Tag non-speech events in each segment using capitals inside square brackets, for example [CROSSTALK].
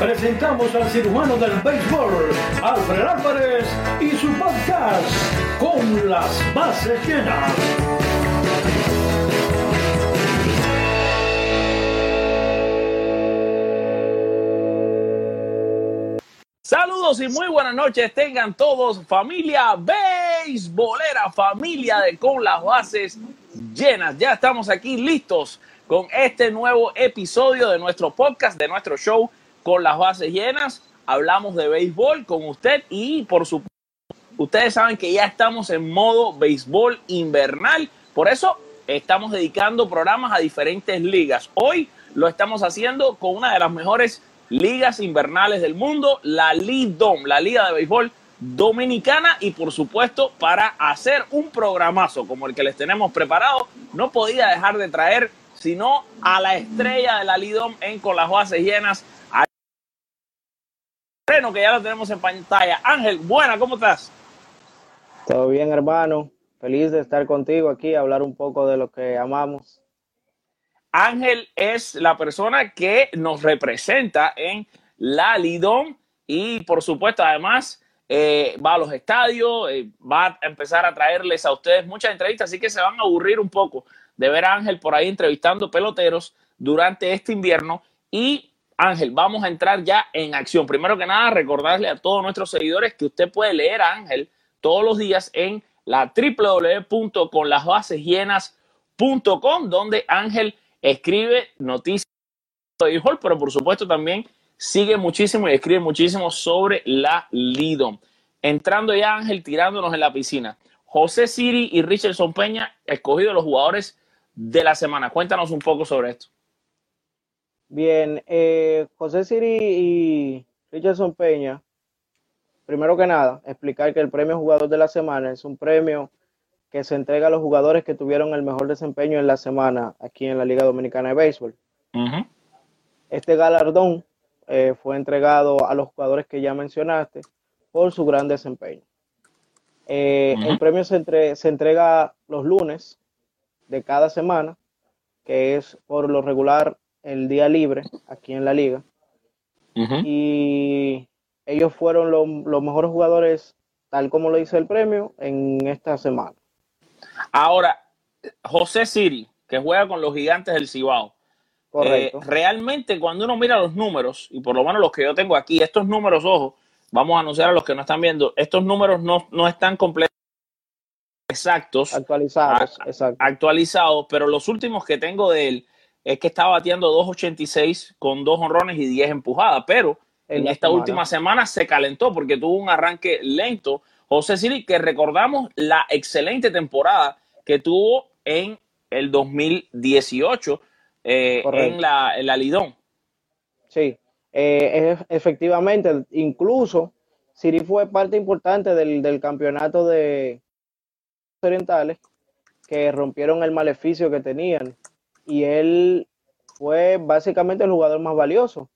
presentamos al cirujano del béisbol, Alfred Álvarez, y su podcast, Con las bases llenas. Saludos y muy buenas noches tengan todos, familia beisbolera, familia de Con las Bases Llenas. Ya estamos aquí listos con este nuevo episodio de nuestro podcast, de nuestro show Con las Bases Llenas. Hablamos de béisbol con usted y por supuesto, ustedes saben que ya estamos en modo béisbol invernal. Por eso estamos dedicando programas a diferentes ligas. Hoy lo estamos haciendo con una de las mejores ligas invernales del mundo, la Lidom, la Liga de Béisbol Dominicana y por supuesto para hacer un programazo como el que les tenemos preparado, no podía dejar de traer sino a la estrella de la Lidom en con las bases llenas, que ya lo tenemos en pantalla. Ángel, buena, ¿cómo estás? Todo bien, hermano. Feliz de estar contigo aquí, hablar un poco de lo que amamos. Ángel es la persona que nos representa en la Lidón y por supuesto además eh, va a los estadios, eh, va a empezar a traerles a ustedes muchas entrevistas, así que se van a aburrir un poco de ver a Ángel por ahí entrevistando peloteros durante este invierno y Ángel, vamos a entrar ya en acción. Primero que nada, recordarle a todos nuestros seguidores que usted puede leer a Ángel todos los días en la www.conlasbasesllenas.com, donde Ángel escribe noticias de béisbol, pero por supuesto también sigue muchísimo y escribe muchísimo sobre la Lidom. Entrando ya, Ángel, tirándonos en la piscina. José Siri y Richardson Peña, escogidos los jugadores de la semana. Cuéntanos un poco sobre esto. Bien, eh, José Siri y Richardson Peña, primero que nada, explicar que el premio jugador de la semana es un premio que se entrega a los jugadores que tuvieron el mejor desempeño en la semana aquí en la Liga Dominicana de Béisbol. Este galardón eh, fue entregado a los jugadores que ya mencionaste por su gran desempeño. Eh, el premio se, se entrega los lunes de cada semana, que es por lo regular el día libre aquí en la liga. Y ellos fueron los mejores jugadores, tal como lo dice el premio, en esta semana. Ahora, José Siri, que juega con los gigantes del Cibao. Eh, realmente, cuando uno mira los números, y por lo menos los que yo tengo aquí, estos números, ojo, vamos a anunciar a los que no están viendo, estos números no, no están completos exactos, actualizados, actualizados, pero los últimos que tengo de él es que estaba bateando 2.86 con dos honrones y 10 empujadas, pero en, esta última semana se calentó porque tuvo un arranque lento. José Siri, que recordamos la excelente temporada que tuvo en el 2018 eh, en, la, en la Lidón. Sí, eh, efectivamente, incluso Siri fue parte importante del, del campeonato de orientales que rompieron el maleficio que tenían y él fue básicamente el jugador más valioso.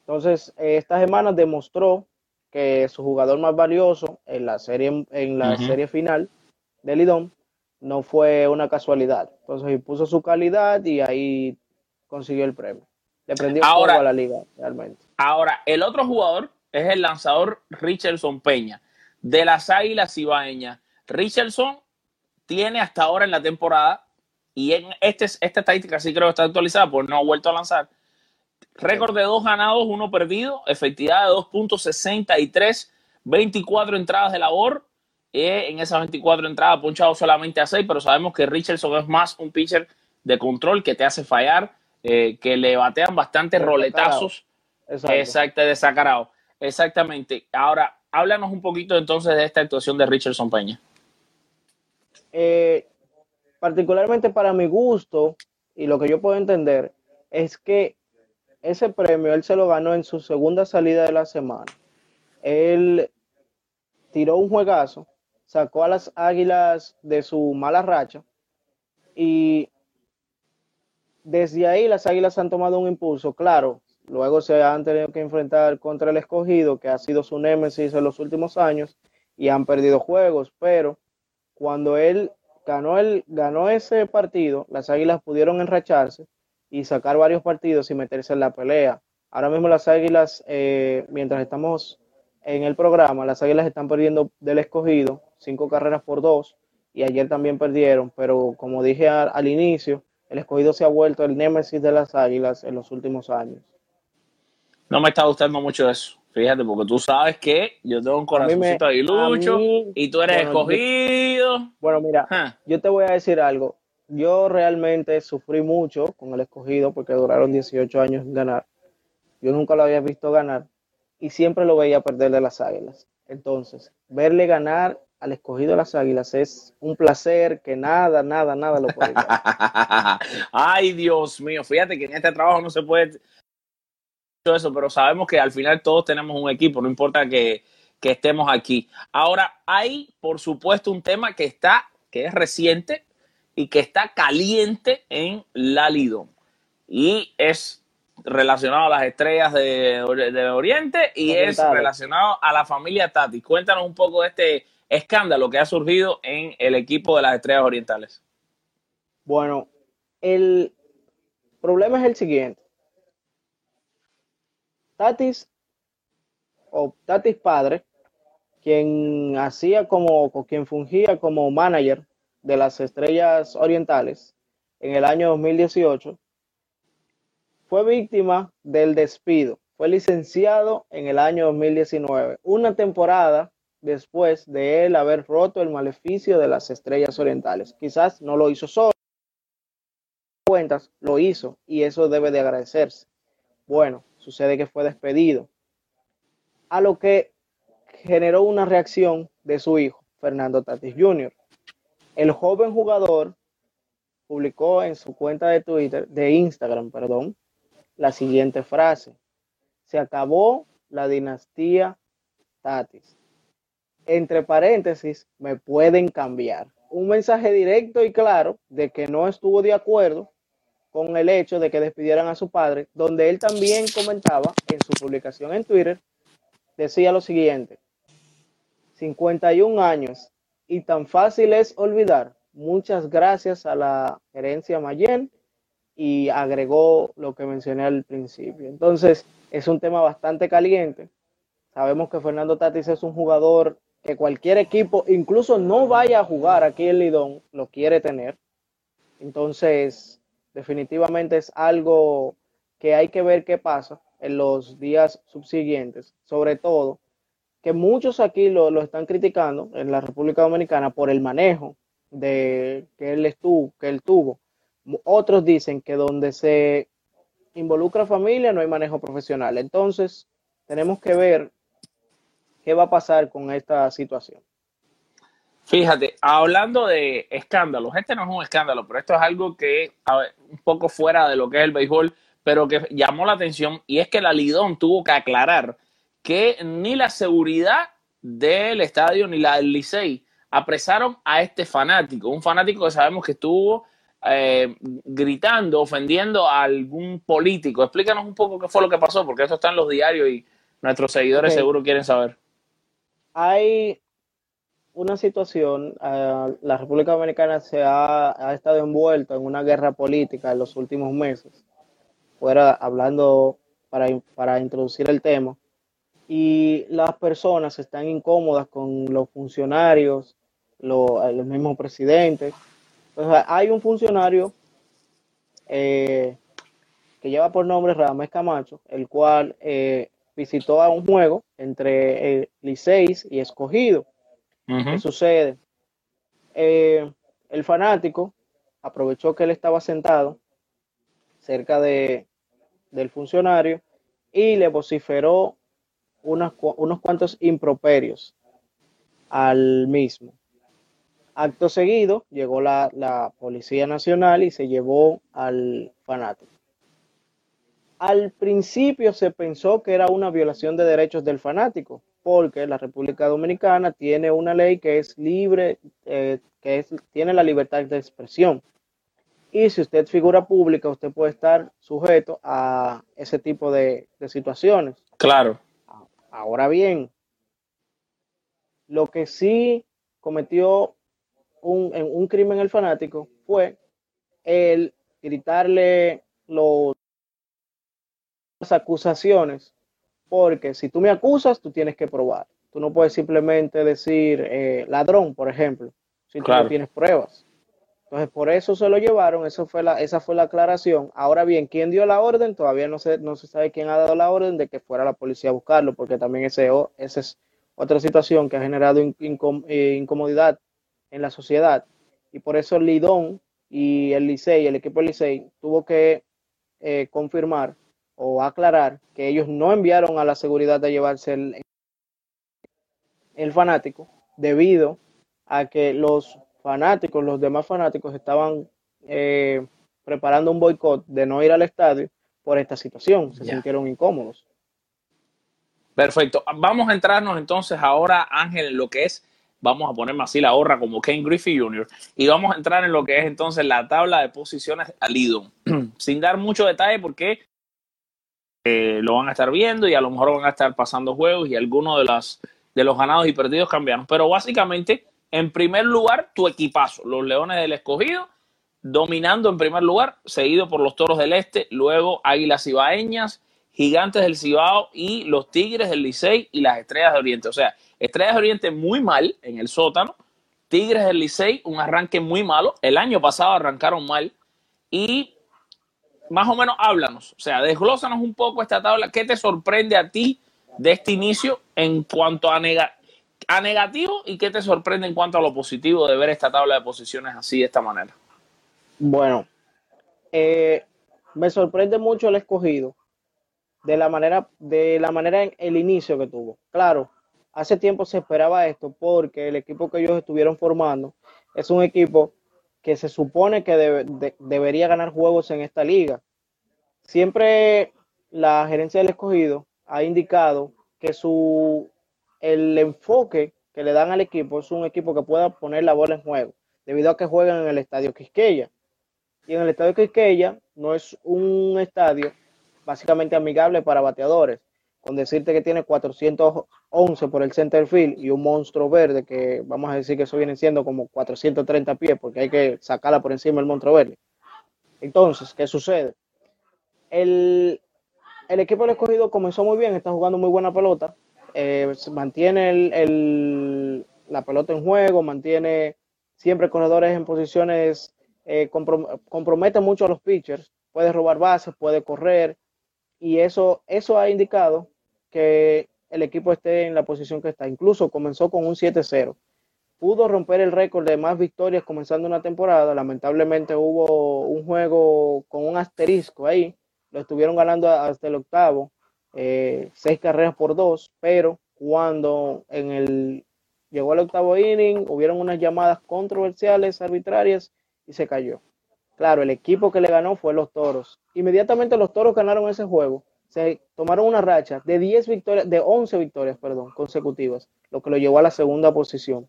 Entonces, esta semana demostró que su jugador más valioso en la serie, en la serie final de Lidón no fue una casualidad. Entonces, puso su calidad y ahí consiguió el premio. Le prendió ahora, a la liga, realmente. Ahora, el otro jugador es el lanzador Richardson Peña, de las Águilas Ibaeñas. Richardson tiene hasta ahora en la temporada, y en este, esta estadística sí creo que está actualizada, pues no ha vuelto a lanzar. Récord de dos ganados, uno perdido, efectividad de 2.63, 24 entradas de labor. Eh, en esas 24 entradas ha punchado solamente a 6, pero sabemos que Richardson es más un pitcher de control que te hace fallar, eh, que le batean bastantes roletazos. Exacto, desacarado. Exactamente. Ahora, háblanos un poquito entonces de esta actuación de Richardson Peña. Eh, particularmente para mi gusto y lo que yo puedo entender es que ese premio él se lo ganó en su segunda salida de la semana. Él tiró un juegazo, sacó a las Águilas de su mala racha y desde ahí las Águilas han tomado un impulso, claro, luego se han tenido que enfrentar contra el escogido, que ha sido su némesis en los últimos años, y han perdido juegos, pero cuando él ganó, el, ganó ese partido, las Águilas pudieron enracharse y sacar varios partidos y meterse en la pelea. Ahora mismo las Águilas, eh, mientras estamos en el programa, las Águilas están perdiendo del escogido, cinco carreras por dos, y ayer también perdieron, pero como dije al, inicio, el escogido se ha vuelto el némesis de las Águilas en los últimos años. No me está gustando mucho eso, fíjate, porque tú sabes que yo tengo un corazoncito de lucho y tú eres escogido. bueno, mira, yo te voy a decir algo. Yo realmente sufrí mucho con el escogido porque duraron 18 años en ganar. Yo nunca lo había visto ganar y siempre lo veía perder de las águilas. Entonces, verle ganar al escogido de las águilas es un placer que nada, nada, nada lo puede [LAUGHS] Ay, Dios mío, fíjate que en este trabajo no se puede eso, pero sabemos que al final todos tenemos un equipo, no importa que, que estemos aquí. Ahora, hay, por supuesto, un tema que está, que es reciente y que está caliente en la Lidón. Y es relacionado a las estrellas de, Oriente y es relacionado a la familia Tati. Cuéntanos un poco de este escándalo que ha surgido en el equipo de las estrellas orientales. Bueno, el problema es el siguiente. Tatis o Tatis padre, quien hacía como, quien fungía como manager de las estrellas orientales en el año 2018, fue víctima del despido. Fue licenciado en el año 2019, una temporada después de él haber roto el maleficio de las estrellas orientales. Quizás no lo hizo solo, cuentas lo hizo y eso debe de agradecerse. Bueno, sucede que fue despedido, a lo que generó una reacción de su hijo, Fernando Tatis Jr. El joven jugador publicó en su cuenta de Twitter, de Instagram, perdón, la siguiente frase. Se acabó la dinastía Tatis. Entre paréntesis, me pueden cambiar. Un mensaje directo y claro de que no estuvo de acuerdo con el hecho de que despidieran a su padre, donde él también comentaba en su publicación en Twitter, decía lo siguiente, 51 años y tan fácil es olvidar. Muchas gracias a la gerencia Mayen y agregó lo que mencioné al principio. Entonces, es un tema bastante caliente. Sabemos que Fernando Tatis es un jugador que cualquier equipo, incluso no vaya a jugar aquí en Lidón, lo quiere tener. Entonces, definitivamente es algo que hay que ver qué pasa en los días subsiguientes. Sobre todo, que muchos aquí lo, lo están criticando en la República Dominicana por el manejo de que él estuvo, que él tuvo otros dicen que donde se involucra familia no hay manejo profesional. Entonces, tenemos que ver qué va a pasar con esta situación. Fíjate, hablando de escándalos, este no es un escándalo, pero esto es algo que un poco fuera de lo que es el béisbol, pero que llamó la atención y es que la Lidón tuvo que aclarar que ni la seguridad del estadio ni la del Licey apresaron a este fanático, un fanático que sabemos que estuvo eh, gritando, ofendiendo a algún político. Explícanos un poco qué fue lo que pasó, porque esto está en los diarios y nuestros seguidores seguro quieren saber. Hay una situación, eh, la República Dominicana se ha, estado envuelta en una guerra política en los últimos meses, fuera hablando para, para introducir el tema, y las personas están incómodas con los funcionarios, los mismos presidentes, hay un funcionario eh, que lleva por nombre Radamés Camacho, el cual eh, visitó a un juego entre eh, Liceis y Escogido. ¿Qué sucede? el fanático aprovechó que él estaba sentado cerca de, del funcionario y le vociferó unos cuantos improperios al mismo. Acto seguido, llegó la, Policía Nacional y se llevó al fanático. Al principio se pensó que era una violación de derechos del fanático, porque la República Dominicana tiene una ley que es libre, eh, que es, tiene la libertad de expresión. Y si usted figura pública, usted puede estar sujeto a ese tipo de, de situaciones. Claro. Ahora bien, lo que sí cometió un, un crimen el fanático fue el gritarle los, las acusaciones, porque si tú me acusas, tú tienes que probar. Tú no puedes simplemente decir eh, ladrón, por ejemplo, si tú no tienes pruebas. Entonces, por eso se lo llevaron, eso fue la, esa fue la aclaración. Ahora bien, ¿quién dio la orden? Todavía no se, no se sabe quién ha dado la orden de que fuera la policía a buscarlo, porque también ese, esa es otra situación que ha generado eh, incomodidad en la sociedad. Y por eso Lidón y el Licey, el equipo del Licey, tuvo que eh, confirmar o aclarar que ellos no enviaron a la seguridad a llevarse el, el fanático debido a que los fanáticos, los demás fanáticos estaban eh, preparando un boicot de no ir al estadio por esta situación, se sintieron incómodos. Perfecto. Vamos a entrarnos entonces ahora, Ángel, en lo que es, vamos a ponerme así la horra como Ken Griffey Jr. y vamos a entrar en lo que es entonces la tabla de posiciones al Lidon, [CLEARS THROAT] sin dar mucho detalle porque eh, lo van a estar viendo y a lo mejor van a estar pasando juegos y algunos de, de los ganados y perdidos cambiaron. Pero básicamente en primer lugar, tu equipazo, los Leones del Escogido, dominando en primer lugar, seguido por los Toros del Este, luego Águilas Ibaeñas, Gigantes del Cibao y los Tigres del Licey y las Estrellas de Oriente. O sea, Estrellas de Oriente muy mal en el sótano, Tigres del Licey un arranque muy malo, el año pasado arrancaron mal y más o menos háblanos, o sea, desglósanos un poco esta tabla, ¿qué te sorprende a ti de este inicio en cuanto a a negativo y qué te sorprende en cuanto a lo positivo de ver esta tabla de posiciones así de esta manera? Bueno, eh, me sorprende mucho el escogido de la manera, de la manera en el inicio que tuvo. Claro, hace tiempo se esperaba esto porque el equipo que ellos estuvieron formando es un equipo que se supone que debería ganar juegos en esta liga. Siempre la gerencia del escogido ha indicado que su el enfoque que le dan al equipo es un equipo que pueda poner la bola en juego, debido a que juegan en el estadio Quisqueya. Y en el estadio Quisqueya no es un estadio básicamente amigable para bateadores. Con decirte que tiene 411 por el center field y un monstruo verde, que vamos a decir que eso viene siendo como 430 pies, porque hay que sacarla por encima del monstruo verde. Entonces, ¿qué sucede? El, el equipo del escogido comenzó muy bien, está jugando muy buena pelota, eh, mantiene el, la pelota en juego, mantiene siempre corredores en posiciones, eh, compromete mucho a los pitchers, puede robar bases, puede correr, y eso, eso ha indicado que el equipo esté en la posición que está. Incluso comenzó con un 7-0. Pudo romper el récord de más victorias comenzando una temporada. Lamentablemente hubo un juego con un asterisco ahí. Lo estuvieron ganando hasta el octavo eh, seis carreras por dos, pero cuando en el llegó al octavo inning, hubieron unas llamadas controversiales, arbitrarias, y se cayó. Claro, el equipo que le ganó fue los Toros. Inmediatamente los Toros ganaron ese juego. Se tomaron una racha de 10 victorias, de 11 victorias, perdón, consecutivas, lo que lo llevó a la segunda posición.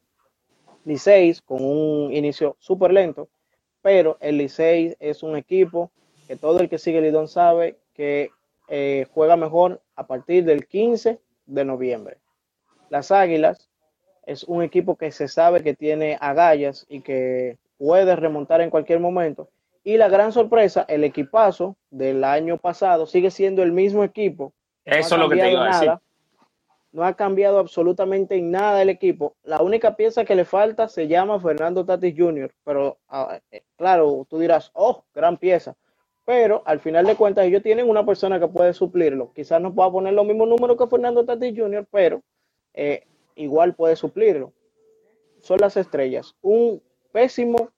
Licey con un inicio súper lento, pero el Licey es un equipo que todo el que sigue Lidón sabe que eh, juega mejor a partir del 15 de noviembre. Las Águilas es un equipo que se sabe que tiene agallas y que puede remontar en cualquier momento. Y la gran sorpresa, el equipazo del año pasado sigue siendo el mismo equipo. Eso es lo que te iba a decir. No ha cambiado absolutamente en nada el equipo. La única pieza que le falta se llama Fernando Tatis Jr. Pero ah, eh, claro, tú dirás, oh, gran pieza pero al final de cuentas ellos tienen una persona que puede suplirlo. Quizás no pueda poner los mismos números que Fernando Tatis Jr., pero eh, igual puede suplirlo. Son las estrellas. Un pésimo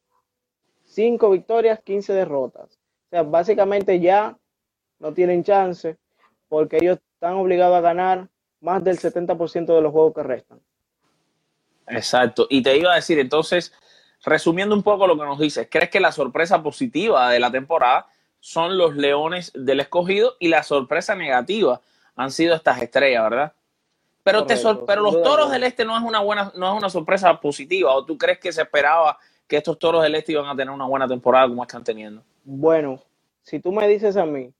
5 victorias, 15 derrotas. O sea, básicamente ya no tienen chance porque ellos están obligados a ganar más del 70% de los juegos que restan. Exacto. Y te iba a decir, entonces, resumiendo un poco lo que nos dices, ¿crees que la sorpresa positiva de la temporada son los Leones del Escogido y la sorpresa negativa han sido estas estrellas, ¿verdad? Pero, te pero los Toros del Este no es una buena, no es una sorpresa positiva. ¿O tú crees que se esperaba que estos Toros del Este iban a tener una buena temporada como están teniendo? Bueno, si tú me dices a mí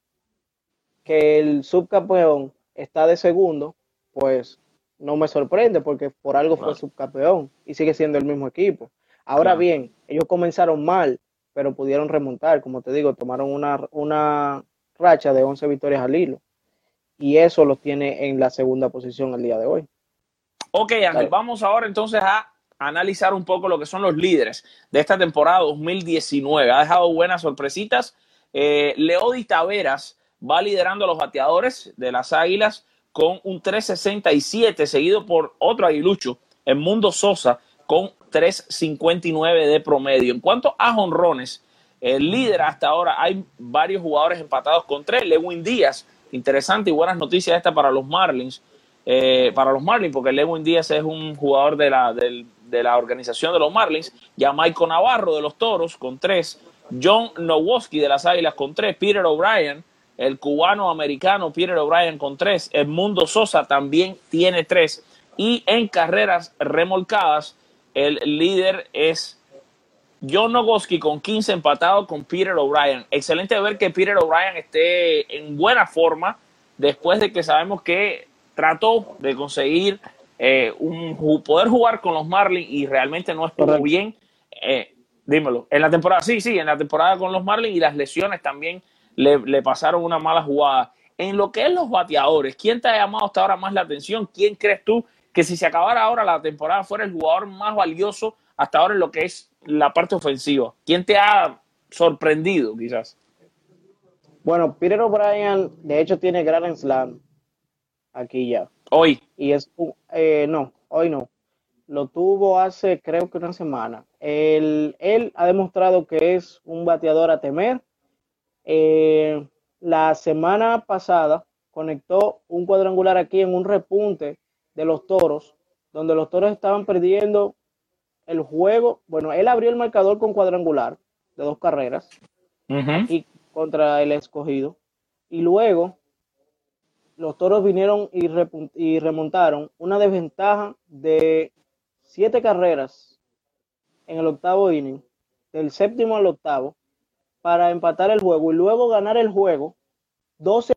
que el subcampeón está de segundo, pues no me sorprende porque por algo fue subcampeón y sigue siendo el mismo equipo. Ahora bien, ellos comenzaron mal, pero pudieron remontar. Como te digo, tomaron una, una racha de 11 victorias al hilo. Y eso los tiene en la segunda posición el día de hoy. Ok, Ángel, vamos ahora entonces a analizar un poco lo que son los líderes de esta temporada 2019. Ha dejado buenas sorpresitas. Eh, Leody Taveras va liderando a los bateadores de las Águilas con un 367, seguido por otro aguilucho, el Mundo Sosa, con 359 de promedio. En cuanto a jonrones, el líder hasta ahora hay varios jugadores empatados con tres. Lewin Díaz, interesante y buenas noticias esta para los Marlins. Eh, para los Marlins, porque Lewin Díaz es un jugador de la, de, la organización de los Marlins. Ya Michael Navarro de los Toros con tres. John Nowoski de las Águilas con tres. Peter O'Brien el cubano americano Peter O'Brien con tres, el Mundo Sosa también tiene tres. Y en carreras remolcadas, el líder es John Nogoski con 15 empatados con Peter O'Brien. Excelente ver que Peter O'Brien esté en buena forma después de que sabemos que trató de conseguir eh, un, poder jugar con los Marlins y realmente no estuvo bien. Eh, dímelo. En la temporada, sí, sí, en la temporada con los Marlins y las lesiones también le, pasaron una mala jugada. En lo que es los bateadores, ¿quién te ha llamado hasta ahora más la atención? ¿Quién crees tú que si se acabara ahora la temporada fuera el jugador más valioso hasta ahora en lo que es la parte ofensiva? ¿Quién te ha sorprendido quizás? Bueno, Peter O'Brien de hecho tiene Grand Slam aquí ya. Hoy. Y es, eh, no, hoy no. Lo tuvo hace creo que una semana. Él, él ha demostrado que es un bateador a temer eh, la semana pasada conectó un cuadrangular aquí en un repunte de los toros, donde los toros estaban perdiendo el juego. Bueno, él abrió el marcador con cuadrangular de dos carreras y contra el escogido. Y luego los toros vinieron y, y remontaron una desventaja de siete carreras en el octavo inning, del séptimo al octavo, para empatar el juego y luego ganar el juego 12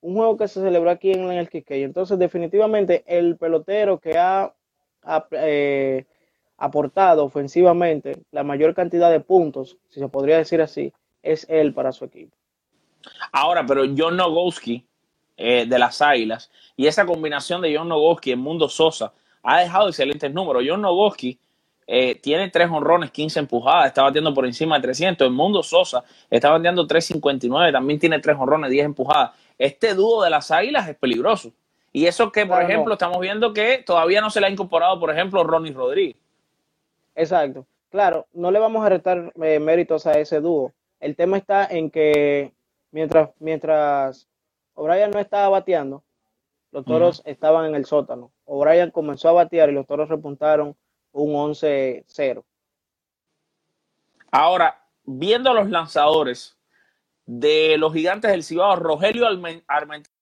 un juego que se celebró aquí en el Quiquey. Entonces, definitivamente, el pelotero que ha, eh, aportado ofensivamente la mayor cantidad de puntos, si se podría decir así, es él para su equipo. Ahora, pero John Nogowski eh, de las Águilas y esa combinación de John Nogowski en Mundo Sosa ha dejado excelentes números. John Nogowski eh, tiene tres honrones, 15 empujadas, está batiendo por encima de 300. El Mundo Sosa está bateando 359, también tiene tres honrones, 10 empujadas. Este dúo de las Águilas es peligroso. Y eso que, por ejemplo, estamos viendo que todavía no se le ha incorporado, por ejemplo, Ronnie Rodríguez. Exacto. Claro, no le vamos a restar eh, méritos a ese dúo. El tema está en que mientras, mientras O'Brien no estaba bateando, los toros estaban en el sótano. O'Brien comenzó a batear y los toros repuntaron un 11-0. Ahora, viendo los lanzadores de los gigantes del Cibao, Rogelio Armenteros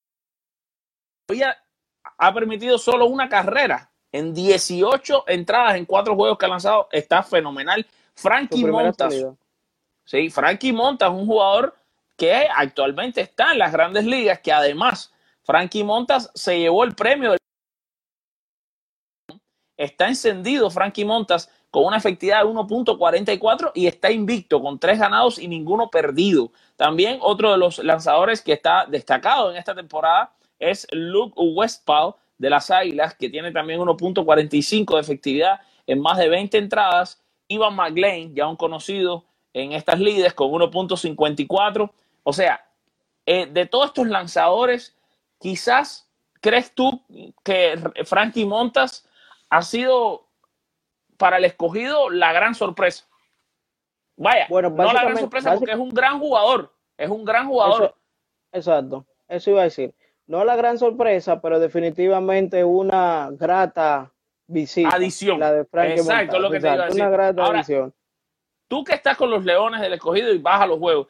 ha permitido solo una carrera en 18 entradas en cuatro juegos que ha lanzado. Está fenomenal. Frankie Montas. Sí, Frankie Montas, un jugador que actualmente está en las grandes ligas, que además Frankie Montas se llevó el premio del está encendido Frankie Montas con una efectividad de 1.44 y está invicto con tres ganados y ninguno perdido. También otro de los lanzadores que está destacado en esta temporada es Luke Westphal de las Águilas, que tiene también 1.45 de efectividad en más de 20 entradas. Ivan McLean, ya un conocido en estas lides, con 1.54. O sea, eh, de todos estos lanzadores, quizás crees tú que Frankie Montas ha sido para el escogido la gran sorpresa. Vaya, bueno, no la gran sorpresa porque es un gran jugador, es un gran jugador. exacto, eso iba a decir. No la gran sorpresa, pero definitivamente una grata visita. Adición. La de Frank Exacto, lo que te iba a decir. Una grata adición. tú que estás con los Leones del Escogido y vas a los juegos,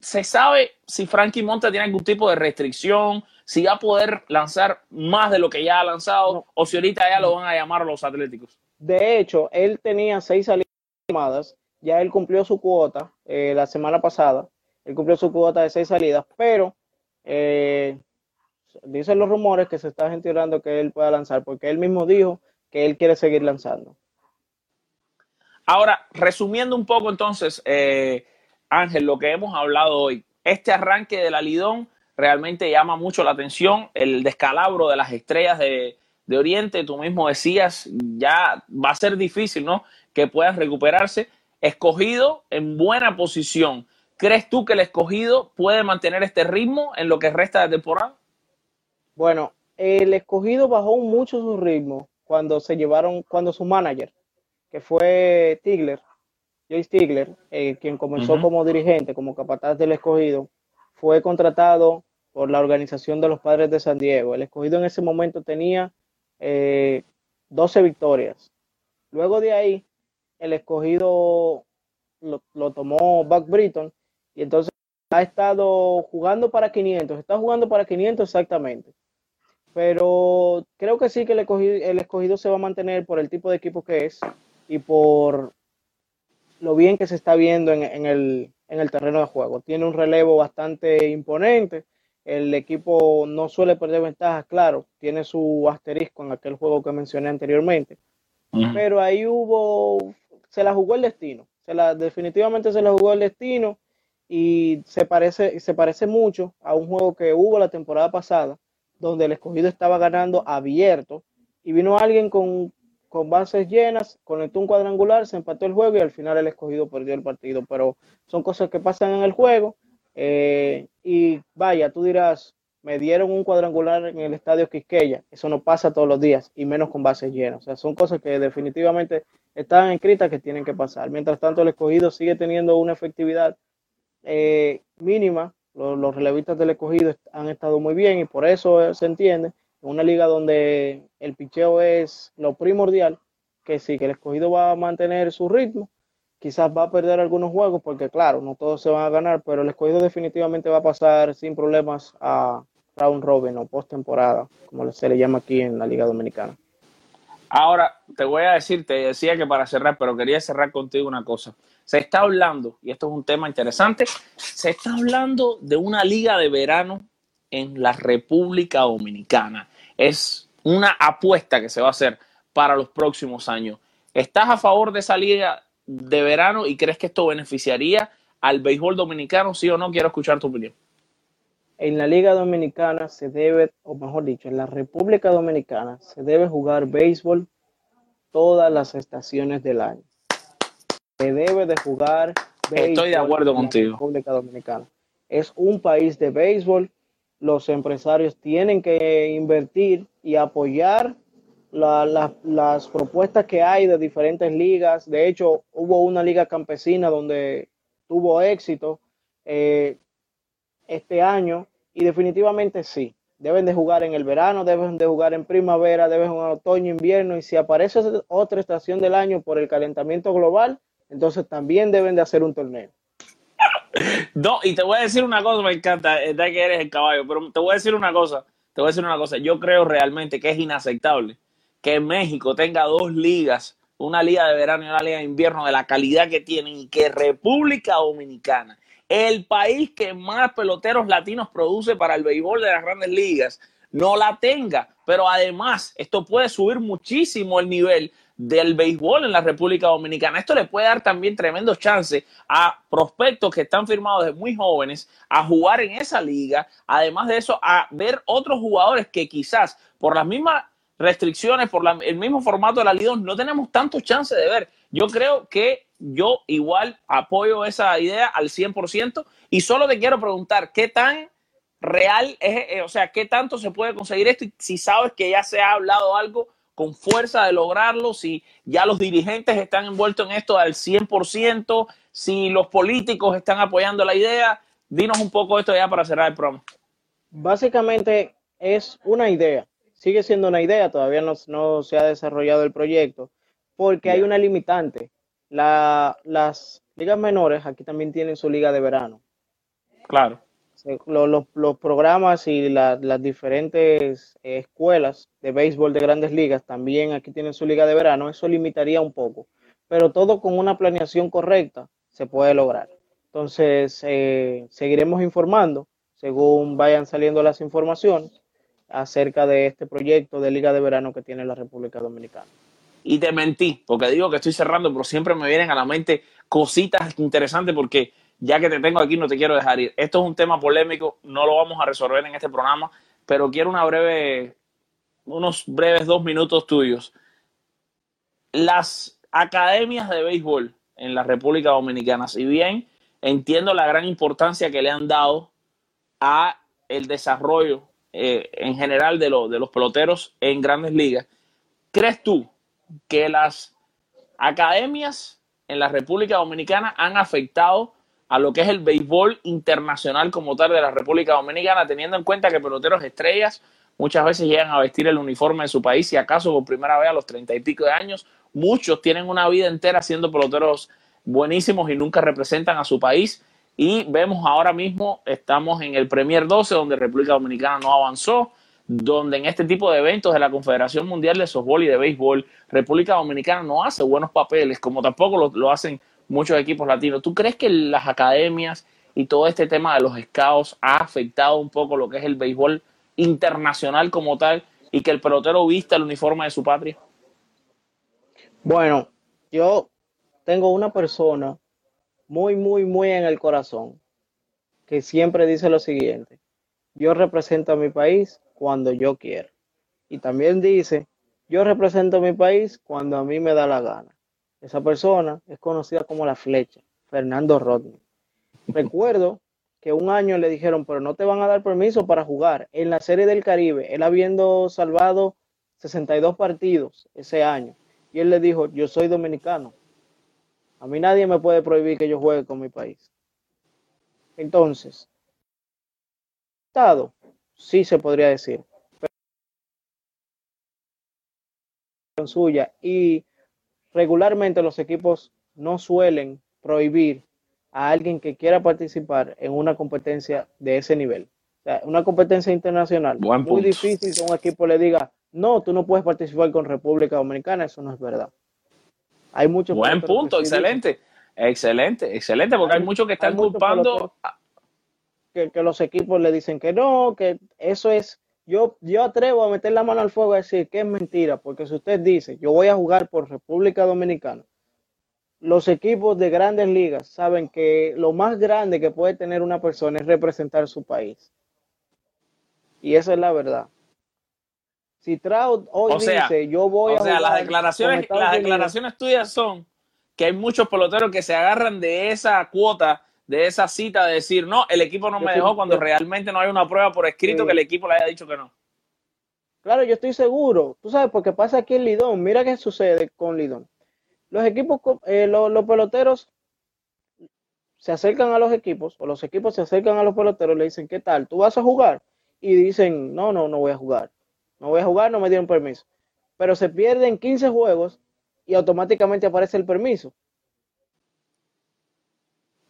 ¿se sabe si Frankie Monta tiene algún tipo de restricción? Si va a poder lanzar más de lo que ya ha lanzado o si ahorita ya lo van a llamar los Atléticos. De hecho, él tenía seis salidas, ya él cumplió su cuota eh, la semana pasada, él cumplió su cuota de seis salidas, pero eh, dicen los rumores que se está gestionando que él pueda lanzar, porque él mismo dijo que él quiere seguir lanzando. Ahora, resumiendo un poco entonces, eh, Ángel, lo que hemos hablado hoy, este arranque de la Lidón realmente llama mucho la atención, el descalabro de las estrellas de, de Oriente, tú mismo decías, ya va a ser difícil, ¿no? Que puedan recuperarse. Escogido en buena posición. ¿Crees tú que el escogido puede mantener este ritmo en lo que resta de temporada? Bueno, el escogido bajó mucho su ritmo cuando se llevaron, cuando su manager, que fue Tigler, Jay Stigler, eh, quien comenzó como dirigente, como capataz del escogido, fue contratado por la organización de los padres de San Diego. El escogido en ese momento tenía 12 eh, victorias. Luego de ahí, el escogido lo, lo tomó Buck Britton y entonces ha estado jugando para 500, está jugando para 500 exactamente. Pero creo que sí que el escogido, el escogido se va a mantener por el tipo de equipo que es y por lo bien que se está viendo en, en, el, en el terreno de juego. Tiene un relevo bastante imponente. El equipo no suele perder ventajas, claro, tiene su asterisco en aquel juego que mencioné anteriormente. Pero ahí hubo, se la jugó el destino. Se la, definitivamente se la jugó el destino y se parece, se parece mucho a un juego que hubo la temporada pasada, donde el escogido estaba ganando abierto y vino alguien con, con bases llenas, conectó un cuadrangular, se empató el juego y al final el escogido perdió el partido. Pero son cosas que pasan en el juego. Eh, y vaya, tú dirás, me dieron un cuadrangular en el estadio Quisqueya. Eso no pasa todos los días y menos con bases llenas. O sea, son cosas que definitivamente están escritas que tienen que pasar. Mientras tanto, el escogido sigue teniendo una efectividad eh, mínima. Los, los, relevistas del escogido han estado muy bien y por eso se entiende. Una liga donde el picheo es lo primordial, que sí, que el escogido va a mantener su ritmo. Quizás va a perder algunos juegos porque, claro, no todos se van a ganar, pero el escogido definitivamente va a pasar sin problemas a round robin o postemporada, como se le llama aquí en la Liga Dominicana. Ahora, te voy a decir, te decía que para cerrar, pero quería cerrar contigo una cosa. Se está hablando, y esto es un tema interesante, se está hablando de una liga de verano en la República Dominicana. Es una apuesta que se va a hacer para los próximos años. ¿Estás a favor de esa liga de verano y crees que esto beneficiaría al béisbol dominicano, sí o no? Quiero escuchar tu opinión. En la Liga Dominicana se debe, o mejor dicho, en la República Dominicana se debe jugar béisbol todas las estaciones del año. Se debe de jugar béisbol Estoy de acuerdo en la contigo. República Dominicana. Es un país de béisbol. Los empresarios tienen que invertir y apoyar la, la, las propuestas que hay de diferentes ligas. De hecho, hubo una liga campesina donde tuvo éxito eh, este año y definitivamente sí. Deben de jugar en el verano, deben de jugar en primavera, deben jugar en otoño, invierno y si aparece otra estación del año por el calentamiento global, entonces también deben de hacer un torneo. No, y te voy a decir una cosa, me encanta, es que eres el caballo, pero te voy a decir una cosa, te voy a decir una cosa, yo creo realmente que es inaceptable que México tenga dos ligas, una liga de verano y una liga de invierno de la calidad que tienen y que República Dominicana, el país que más peloteros latinos produce para el béisbol de las grandes ligas, no la tenga. Pero además, esto puede subir muchísimo el nivel del béisbol en la República Dominicana. Esto le puede dar también tremendos chances a prospectos que están firmados desde muy jóvenes a jugar en esa liga. Además de eso, a ver otros jugadores que quizás por las mismas restricciones, por la, el mismo formato de la liga, no tenemos tantos chances de ver. Yo creo que yo igual apoyo esa idea al 100% y solo te quiero preguntar, ¿qué tan real es, eh, o sea, qué tanto se puede conseguir esto y si sabes que ya se ha hablado algo con fuerza de lograrlo, si ya los dirigentes están envueltos en esto al 100%, si los políticos están apoyando la idea, dinos un poco esto ya para cerrar el programa. Básicamente es una idea, sigue siendo una idea, todavía no, no se ha desarrollado el proyecto, porque hay una limitante La, las ligas menores aquí también tienen su liga de verano. Claro. Los, los, programas y las diferentes escuelas de béisbol de grandes ligas también aquí tienen su liga de verano. Eso limitaría un poco, pero todo con una planeación correcta se puede lograr. Entonces, eh, seguiremos informando según vayan saliendo las informaciones acerca de este proyecto de Liga de Verano que tiene la República Dominicana. Y te mentí, porque digo que estoy cerrando, pero siempre me vienen a la mente cositas interesantes porque ya que te tengo aquí no te quiero dejar ir. Esto es un tema polémico, no lo vamos a resolver en este programa, pero quiero una breve, unos breves dos minutos tuyos. Las academias de béisbol en la República Dominicana, si bien entiendo la gran importancia que le han dado a el desarrollo eh, en general de, de los peloteros en grandes ligas, ¿crees tú que las academias en la República Dominicana han afectado a lo que es el béisbol internacional como tal de la República Dominicana, teniendo en cuenta que peloteros estrellas muchas veces llegan a vestir el uniforme de su país y acaso por primera vez a los treinta y pico de años, muchos tienen una vida entera siendo peloteros buenísimos y nunca representan a su país. Y vemos ahora mismo, estamos en el Premier 12, donde República Dominicana no avanzó, donde en este tipo de eventos de la Confederación Mundial de Softball y de Béisbol, República Dominicana no hace buenos papeles, como tampoco lo, hacen muchos equipos latinos. ¿Tú crees que las academias y todo este tema de los scouts ha afectado un poco lo que es el béisbol internacional como tal y que el pelotero vista el uniforme de su patria? Bueno, yo tengo una persona muy, muy, muy en el corazón, que siempre dice lo siguiente, yo represento a mi país cuando yo quiero. Y también dice, yo represento a mi país cuando a mí me da la gana. Esa persona es conocida como la flecha, Fernando Rodney. Recuerdo que un año le dijeron, pero no te van a dar permiso para jugar. En la Serie del Caribe, él habiendo salvado 62 partidos ese año, y él le dijo, yo soy dominicano, a mí nadie me puede prohibir que yo juegue con mi país. Entonces, Estado, sí se podría decir. Pero suya y regularmente los equipos no suelen prohibir a alguien que quiera participar en una competencia de ese nivel. O sea, una competencia internacional. muy difícil que un equipo le diga, no, tú no puedes participar con República Dominicana, eso no es verdad. Hay muchos Buen punto, excelente. Excelente, excelente, porque hay, muchos que están culpando. Que, los equipos le dicen que no, que eso es. Yo, yo atrevo a meter la mano al fuego y decir que es mentira, porque si usted dice, yo voy a jugar por República Dominicana, los equipos de grandes ligas saben que lo más grande que puede tener una persona es representar su país. Y esa es la verdad. Si Trout hoy dice, yo voy a. O sea, las declaraciones, las declaraciones tuyas son que hay muchos peloteros que se agarran de esa cuota, de esa cita de decir, no, el equipo no me dejó cuando realmente no hay una prueba por escrito que el equipo le haya dicho que no. Claro, yo estoy seguro. Tú sabes, porque pasa aquí en Lidón. Mira qué sucede con Lidón. Los equipos, eh, los, peloteros se acercan a los equipos, o los equipos se acercan a los peloteros, le dicen, ¿qué tal? ¿Tú vas a jugar? Y dicen, no, no, no voy a jugar no voy a jugar, no me dieron permiso. Pero se pierden 15 juegos y automáticamente aparece el permiso.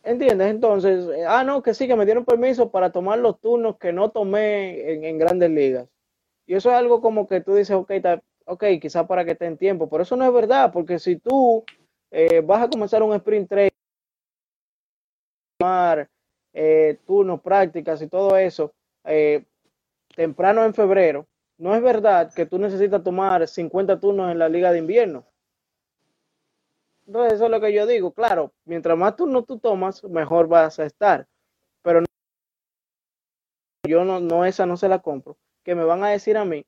¿Entiendes? Entonces, eh, ah, no, que sí, que me dieron permiso para tomar los turnos que no tomé en, grandes ligas. Y eso es algo como que tú dices, ok, ok, quizás para que esté en tiempo, pero eso no es verdad, porque si tú eh, vas a comenzar un sprint trade, tomar eh, turnos, prácticas y todo eso, temprano en febrero, no es verdad que tú necesitas tomar 50 turnos en la liga de invierno. Entonces, eso es lo que yo digo. Claro, mientras más turnos tú tomas, mejor vas a estar. Pero yo no, no, esa no se la compro. Que me van a decir a mí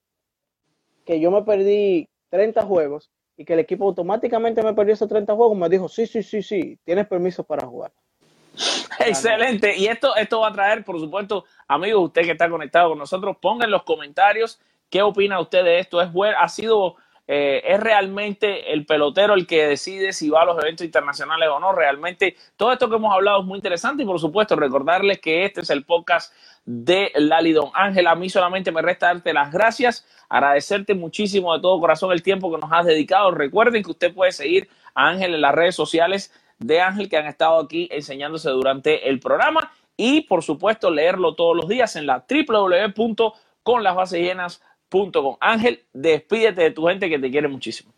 que yo me perdí 30 juegos y que el equipo automáticamente me perdió esos 30 juegos. Me dijo, sí, sí, sí, sí, tienes permiso para jugar. [LAUGHS] Excelente. Y esto, esto va a traer, por supuesto, amigos, usted que está conectado con nosotros, pongan en los comentarios ¿Qué opina usted de esto? ¿Es bueno? ¿Ha sido eh, es realmente el pelotero el que decide si va a los eventos internacionales o no. Realmente todo esto que hemos hablado es muy interesante y por supuesto recordarles que este es el podcast de Lali Don Ángel. A mí solamente me resta darte las gracias, agradecerte muchísimo de todo corazón el tiempo que nos has dedicado. Recuerden que usted puede seguir a Ángel en las redes sociales de Ángel que han estado aquí enseñándose durante el programa y por supuesto leerlo todos los días en la www.conlasbasesllenas.com Ángel, despídete de tu gente que te quiere muchísimo.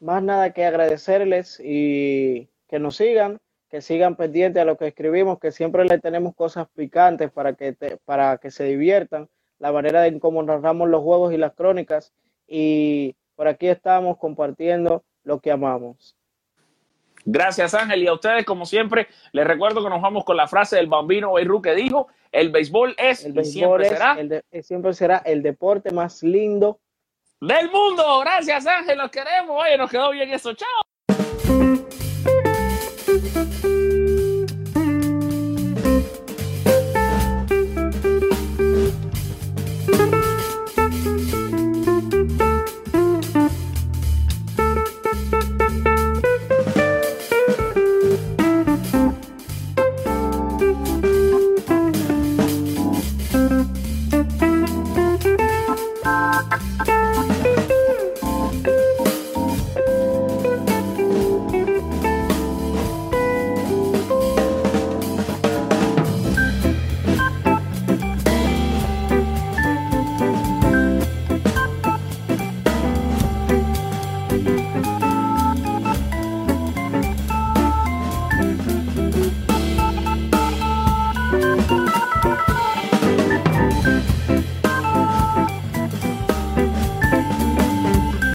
Más nada que agradecerles y que nos sigan, que sigan pendientes a lo que escribimos, que siempre le tenemos cosas picantes para que, para que se diviertan, la manera en cómo narramos los juegos y las crónicas. Y por aquí estamos compartiendo lo que amamos. Gracias Ángel y a ustedes como siempre les recuerdo que nos vamos con la frase del bambino Beirut que dijo el béisbol es el siempre será el siempre será el deporte más lindo del mundo. Gracias Ángel, los queremos. Oye, nos quedó bien eso. Chao.